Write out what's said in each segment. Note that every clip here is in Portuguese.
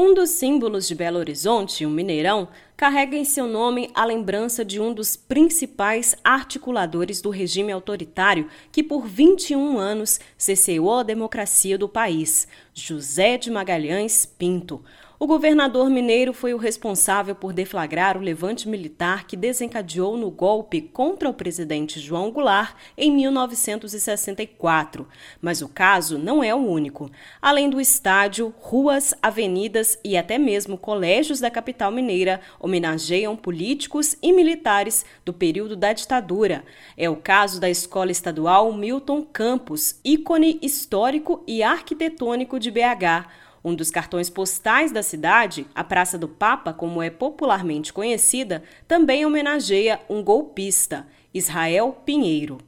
Um dos símbolos de Belo Horizonte, o Mineirão, carrega em seu nome a lembrança de um dos principais articuladores do regime autoritário que por 21 anos cesseou a democracia do país, José de Magalhães Pinto. O governador mineiro foi o responsável por deflagrar o levante militar que desencadeou no golpe contra o presidente João Goulart em 1964. Mas o caso não é o único. Além do estádio, ruas, avenidas e até mesmo colégios da capital mineira homenageiam políticos e militares do período da ditadura. É o caso da Escola Estadual Milton Campos, ícone histórico e arquitetônico de BH um dos cartões postais da cidade, a Praça do Papa, como é popularmente conhecida, também homenageia um golpista, Israel Pinheiro.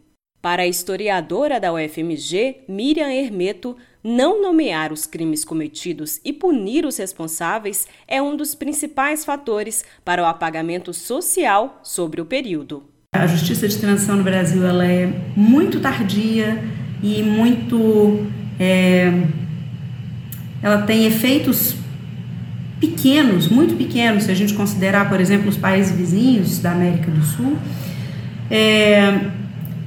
Para a historiadora da UFMG, Miriam Hermeto, não nomear os crimes cometidos e punir os responsáveis é um dos principais fatores para o apagamento social sobre o período. A justiça de transição no Brasil ela é muito tardia e muito é ela tem efeitos pequenos, muito pequenos, se a gente considerar, por exemplo, os países vizinhos da América do Sul. É,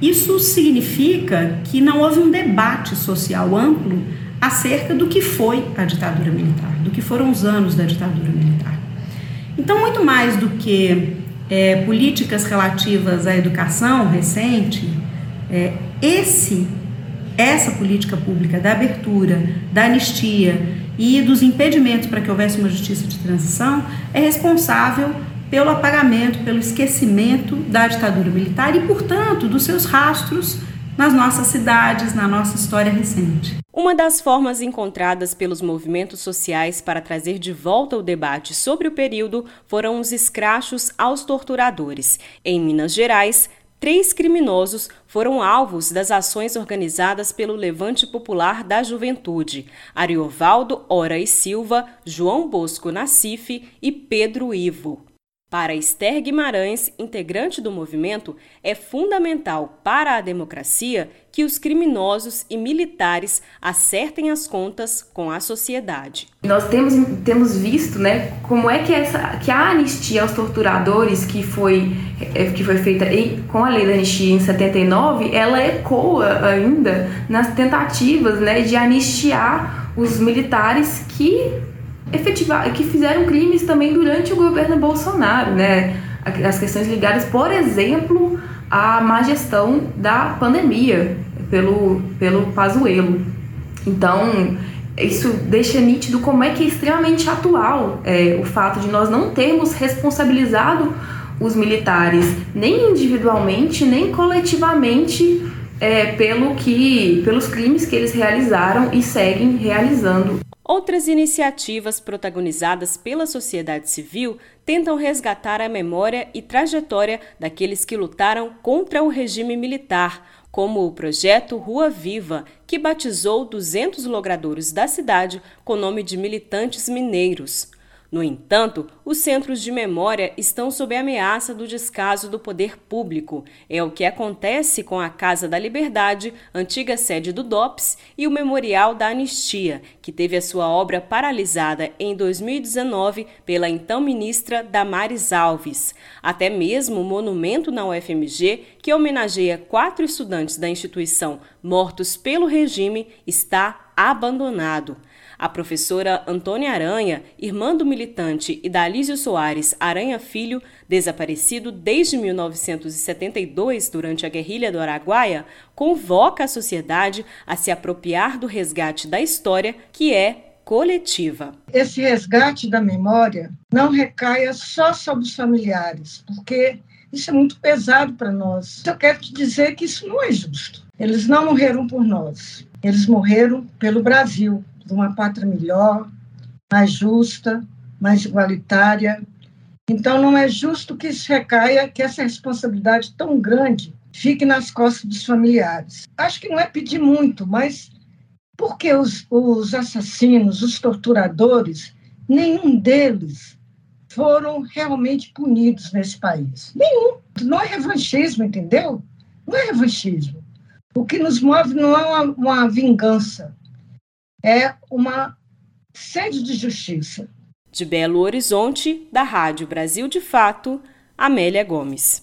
isso significa que não houve um debate social amplo acerca do que foi a ditadura militar, do que foram os anos da ditadura militar. Então, muito mais do que é, políticas relativas à educação recente, é, esse essa política pública da abertura, da anistia e dos impedimentos para que houvesse uma justiça de transição é responsável pelo apagamento, pelo esquecimento da ditadura militar e, portanto, dos seus rastros nas nossas cidades, na nossa história recente. Uma das formas encontradas pelos movimentos sociais para trazer de volta o debate sobre o período foram os escrachos aos torturadores. Em Minas Gerais, três criminosos foram alvos das ações organizadas pelo Levante Popular da Juventude: Ariovaldo Ora e Silva, João Bosco Nacife e Pedro Ivo. Para Esther Guimarães, integrante do movimento, é fundamental para a democracia que os criminosos e militares acertem as contas com a sociedade. Nós temos, temos visto né, como é que, essa, que a anistia aos torturadores que foi, é, que foi feita em, com a lei da anistia em 79, ela ecoa ainda nas tentativas né, de anistiar os militares que que fizeram crimes também durante o governo Bolsonaro, né? As questões ligadas, por exemplo, à má gestão da pandemia pelo, pelo Pazuello. Então, isso deixa nítido como é que é extremamente atual é, o fato de nós não termos responsabilizado os militares, nem individualmente, nem coletivamente, é, pelo que, pelos crimes que eles realizaram e seguem realizando. Outras iniciativas protagonizadas pela sociedade civil tentam resgatar a memória e trajetória daqueles que lutaram contra o regime militar, como o projeto Rua Viva, que batizou 200 logradouros da cidade com o nome de militantes mineiros. No entanto, os centros de memória estão sob ameaça do descaso do poder público. É o que acontece com a Casa da Liberdade, antiga sede do DOPS, e o Memorial da Anistia, que teve a sua obra paralisada em 2019 pela então ministra Damares Alves. Até mesmo o monumento na UFMG, que homenageia quatro estudantes da instituição mortos pelo regime, está abandonado. A professora Antônia Aranha, irmã do militante Idalísio Soares Aranha Filho, desaparecido desde 1972 durante a guerrilha do Araguaia, convoca a sociedade a se apropriar do resgate da história que é coletiva. Esse resgate da memória não recaia só sobre os familiares, porque isso é muito pesado para nós. Eu quero te dizer que isso não é justo. Eles não morreram por nós, eles morreram pelo Brasil, de uma pátria melhor, mais justa, mais igualitária. Então, não é justo que isso recaia, que essa responsabilidade tão grande fique nas costas dos familiares. Acho que não é pedir muito, mas por que os, os assassinos, os torturadores, nenhum deles foram realmente punidos nesse país? Nenhum. Não é revanchismo, entendeu? Não é revanchismo. O que nos move não é uma, uma vingança, é uma sede de justiça. De Belo Horizonte, da Rádio Brasil de Fato, Amélia Gomes.